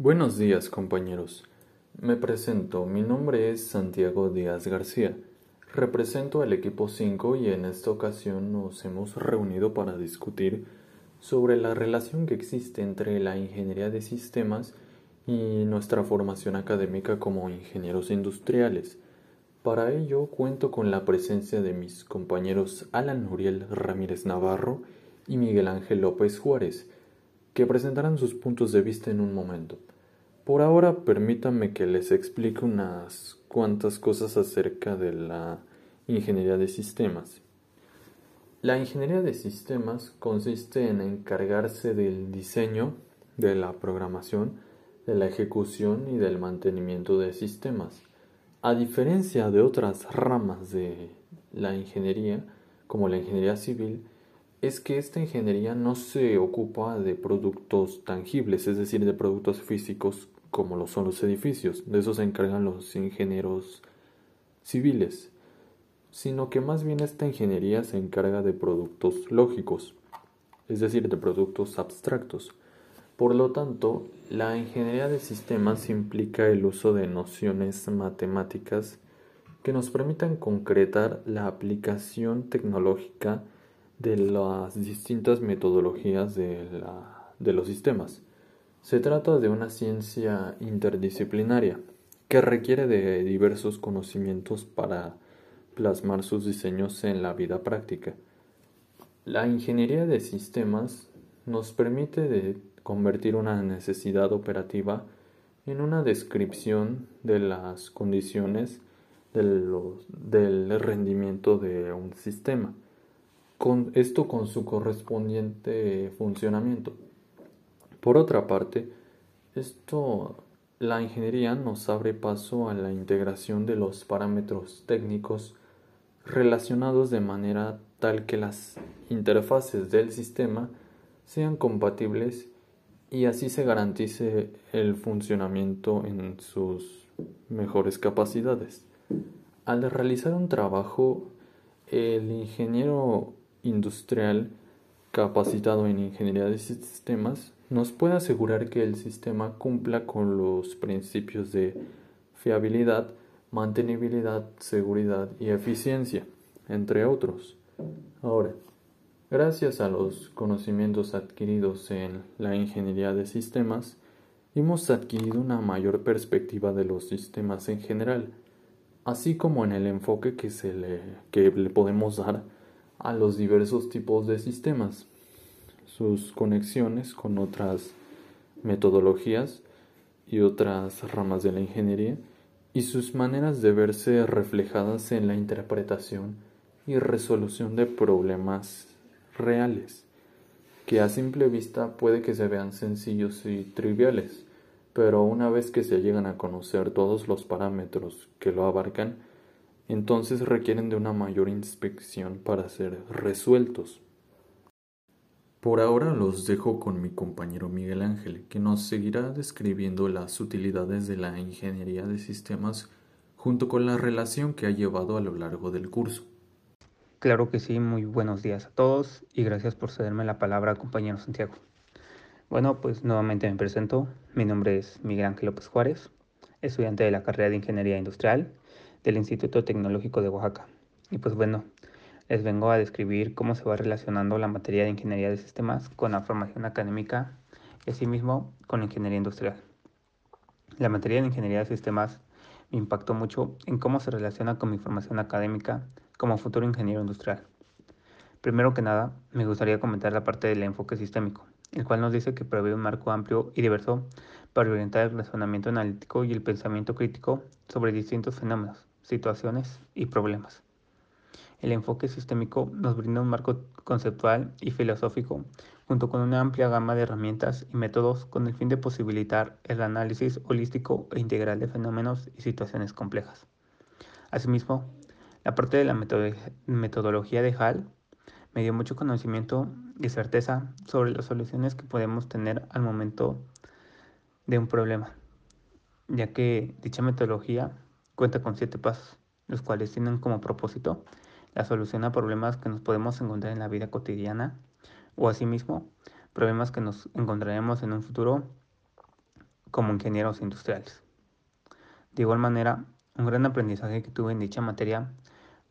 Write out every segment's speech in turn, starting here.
Buenos días compañeros. Me presento, mi nombre es Santiago Díaz García. Represento al equipo 5 y en esta ocasión nos hemos reunido para discutir sobre la relación que existe entre la ingeniería de sistemas y nuestra formación académica como ingenieros industriales. Para ello cuento con la presencia de mis compañeros Alan Uriel Ramírez Navarro y Miguel Ángel López Juárez, que presentarán sus puntos de vista en un momento. Por ahora permítanme que les explique unas cuantas cosas acerca de la ingeniería de sistemas. La ingeniería de sistemas consiste en encargarse del diseño, de la programación, de la ejecución y del mantenimiento de sistemas. A diferencia de otras ramas de la ingeniería, como la ingeniería civil, es que esta ingeniería no se ocupa de productos tangibles, es decir, de productos físicos como lo son los edificios, de eso se encargan los ingenieros civiles, sino que más bien esta ingeniería se encarga de productos lógicos, es decir, de productos abstractos. Por lo tanto, la ingeniería de sistemas implica el uso de nociones matemáticas que nos permitan concretar la aplicación tecnológica de las distintas metodologías de, de los sistemas. Se trata de una ciencia interdisciplinaria que requiere de diversos conocimientos para plasmar sus diseños en la vida práctica. La ingeniería de sistemas nos permite de convertir una necesidad operativa en una descripción de las condiciones del rendimiento de un sistema, con esto con su correspondiente funcionamiento. Por otra parte, esto la ingeniería nos abre paso a la integración de los parámetros técnicos relacionados de manera tal que las interfaces del sistema sean compatibles y así se garantice el funcionamiento en sus mejores capacidades. Al realizar un trabajo, el ingeniero industrial capacitado en ingeniería de sistemas nos puede asegurar que el sistema cumpla con los principios de fiabilidad, mantenibilidad, seguridad y eficiencia, entre otros. Ahora, Gracias a los conocimientos adquiridos en la ingeniería de sistemas, hemos adquirido una mayor perspectiva de los sistemas en general, así como en el enfoque que, se le, que le podemos dar a los diversos tipos de sistemas, sus conexiones con otras metodologías y otras ramas de la ingeniería, y sus maneras de verse reflejadas en la interpretación y resolución de problemas reales, que a simple vista puede que se vean sencillos y triviales, pero una vez que se llegan a conocer todos los parámetros que lo abarcan, entonces requieren de una mayor inspección para ser resueltos. Por ahora los dejo con mi compañero Miguel Ángel, que nos seguirá describiendo las utilidades de la ingeniería de sistemas junto con la relación que ha llevado a lo largo del curso. Claro que sí, muy buenos días a todos y gracias por cederme la palabra, compañero Santiago. Bueno, pues nuevamente me presento. Mi nombre es Miguel Ángel López Juárez, estudiante de la carrera de Ingeniería Industrial del Instituto Tecnológico de Oaxaca. Y pues bueno, les vengo a describir cómo se va relacionando la materia de Ingeniería de Sistemas con la formación académica y asimismo con la Ingeniería Industrial. La materia de Ingeniería de Sistemas me impactó mucho en cómo se relaciona con mi formación académica como futuro ingeniero industrial. Primero que nada, me gustaría comentar la parte del enfoque sistémico, el cual nos dice que prevé un marco amplio y diverso para orientar el razonamiento analítico y el pensamiento crítico sobre distintos fenómenos, situaciones y problemas. El enfoque sistémico nos brinda un marco conceptual y filosófico junto con una amplia gama de herramientas y métodos con el fin de posibilitar el análisis holístico e integral de fenómenos y situaciones complejas. Asimismo, la parte de la metodología de HAL me dio mucho conocimiento y certeza sobre las soluciones que podemos tener al momento de un problema, ya que dicha metodología cuenta con siete pasos, los cuales tienen como propósito la solución a problemas que nos podemos encontrar en la vida cotidiana o asimismo problemas que nos encontraremos en un futuro como ingenieros industriales. De igual manera, un gran aprendizaje que tuve en dicha materia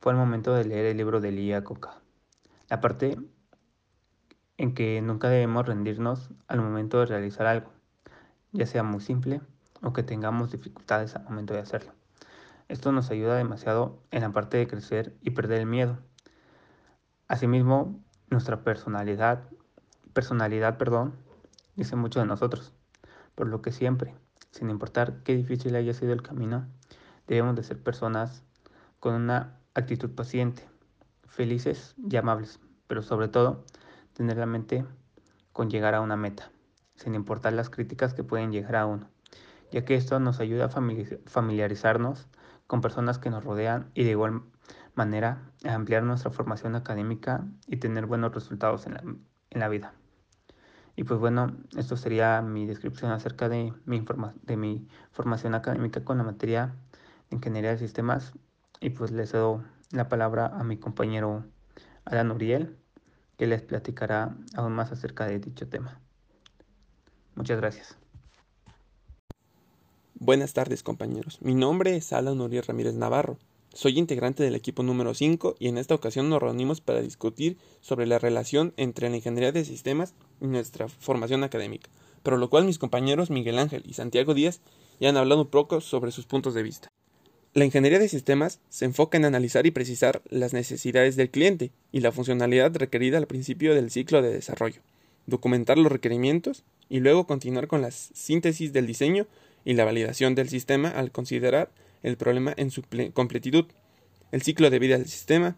fue el momento de leer el libro de Lía Coca. La parte en que nunca debemos rendirnos al momento de realizar algo, ya sea muy simple o que tengamos dificultades al momento de hacerlo. Esto nos ayuda demasiado en la parte de crecer y perder el miedo. Asimismo, nuestra personalidad, personalidad, perdón, dice mucho de nosotros, por lo que siempre, sin importar qué difícil haya sido el camino, debemos de ser personas con una actitud paciente, felices y amables, pero sobre todo tener la mente con llegar a una meta, sin importar las críticas que pueden llegar a uno, ya que esto nos ayuda a familiarizarnos con personas que nos rodean y de igual manera ampliar nuestra formación académica y tener buenos resultados en la, en la vida. Y pues bueno, esto sería mi descripción acerca de mi, de mi formación académica con la materia de Ingeniería de Sistemas. Y pues le cedo la palabra a mi compañero Alan Uriel que les platicará aún más acerca de dicho tema. Muchas gracias. Buenas tardes compañeros, mi nombre es Alan Uriel Ramírez Navarro. Soy integrante del equipo número 5 y en esta ocasión nos reunimos para discutir sobre la relación entre la ingeniería de sistemas y nuestra formación académica, por lo cual mis compañeros Miguel Ángel y Santiago Díaz ya han hablado un poco sobre sus puntos de vista. La ingeniería de sistemas se enfoca en analizar y precisar las necesidades del cliente y la funcionalidad requerida al principio del ciclo de desarrollo, documentar los requerimientos y luego continuar con la síntesis del diseño y la validación del sistema al considerar el problema en su completitud, el ciclo de vida del sistema.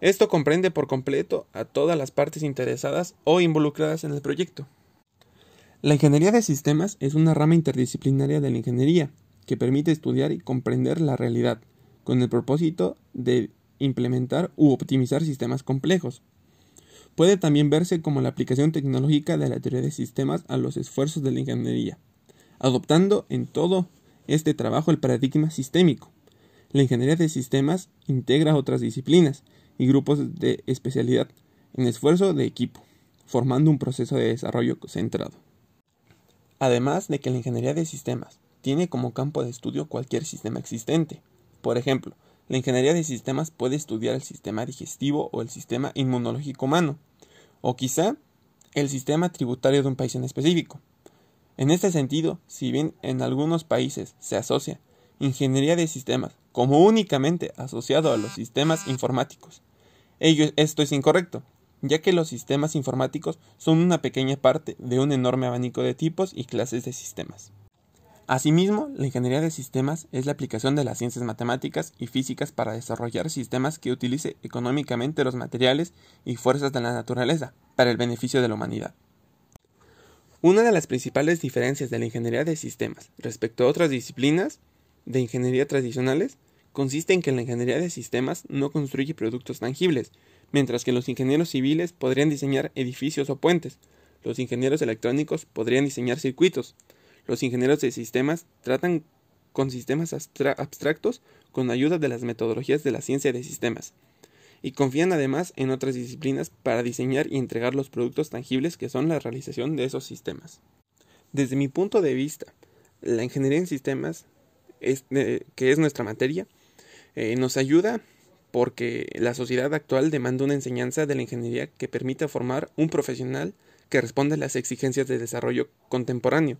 Esto comprende por completo a todas las partes interesadas o involucradas en el proyecto. La ingeniería de sistemas es una rama interdisciplinaria de la ingeniería que permite estudiar y comprender la realidad, con el propósito de implementar u optimizar sistemas complejos. Puede también verse como la aplicación tecnológica de la teoría de sistemas a los esfuerzos de la ingeniería, adoptando en todo este trabajo el paradigma sistémico. La ingeniería de sistemas integra otras disciplinas y grupos de especialidad en esfuerzo de equipo, formando un proceso de desarrollo centrado. Además de que la ingeniería de sistemas tiene como campo de estudio cualquier sistema existente. Por ejemplo, la ingeniería de sistemas puede estudiar el sistema digestivo o el sistema inmunológico humano, o quizá el sistema tributario de un país en específico. En este sentido, si bien en algunos países se asocia ingeniería de sistemas como únicamente asociado a los sistemas informáticos, ello, esto es incorrecto, ya que los sistemas informáticos son una pequeña parte de un enorme abanico de tipos y clases de sistemas. Asimismo, la ingeniería de sistemas es la aplicación de las ciencias matemáticas y físicas para desarrollar sistemas que utilice económicamente los materiales y fuerzas de la naturaleza para el beneficio de la humanidad. Una de las principales diferencias de la ingeniería de sistemas respecto a otras disciplinas de ingeniería tradicionales consiste en que la ingeniería de sistemas no construye productos tangibles, mientras que los ingenieros civiles podrían diseñar edificios o puentes, los ingenieros electrónicos podrían diseñar circuitos, los ingenieros de sistemas tratan con sistemas abstractos con ayuda de las metodologías de la ciencia de sistemas, y confían además en otras disciplinas para diseñar y entregar los productos tangibles que son la realización de esos sistemas. Desde mi punto de vista, la ingeniería en sistemas, que es nuestra materia, eh, nos ayuda porque la sociedad actual demanda una enseñanza de la ingeniería que permita formar un profesional que responda a las exigencias de desarrollo contemporáneo,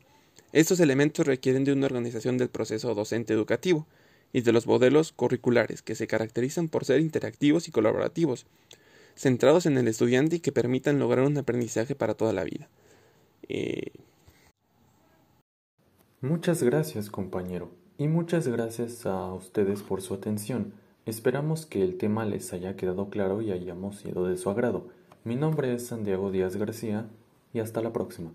estos elementos requieren de una organización del proceso docente educativo y de los modelos curriculares que se caracterizan por ser interactivos y colaborativos, centrados en el estudiante y que permitan lograr un aprendizaje para toda la vida. Eh, muchas gracias compañero y muchas gracias a ustedes por su atención. Esperamos que el tema les haya quedado claro y hayamos sido de su agrado. Mi nombre es Santiago Díaz García y hasta la próxima.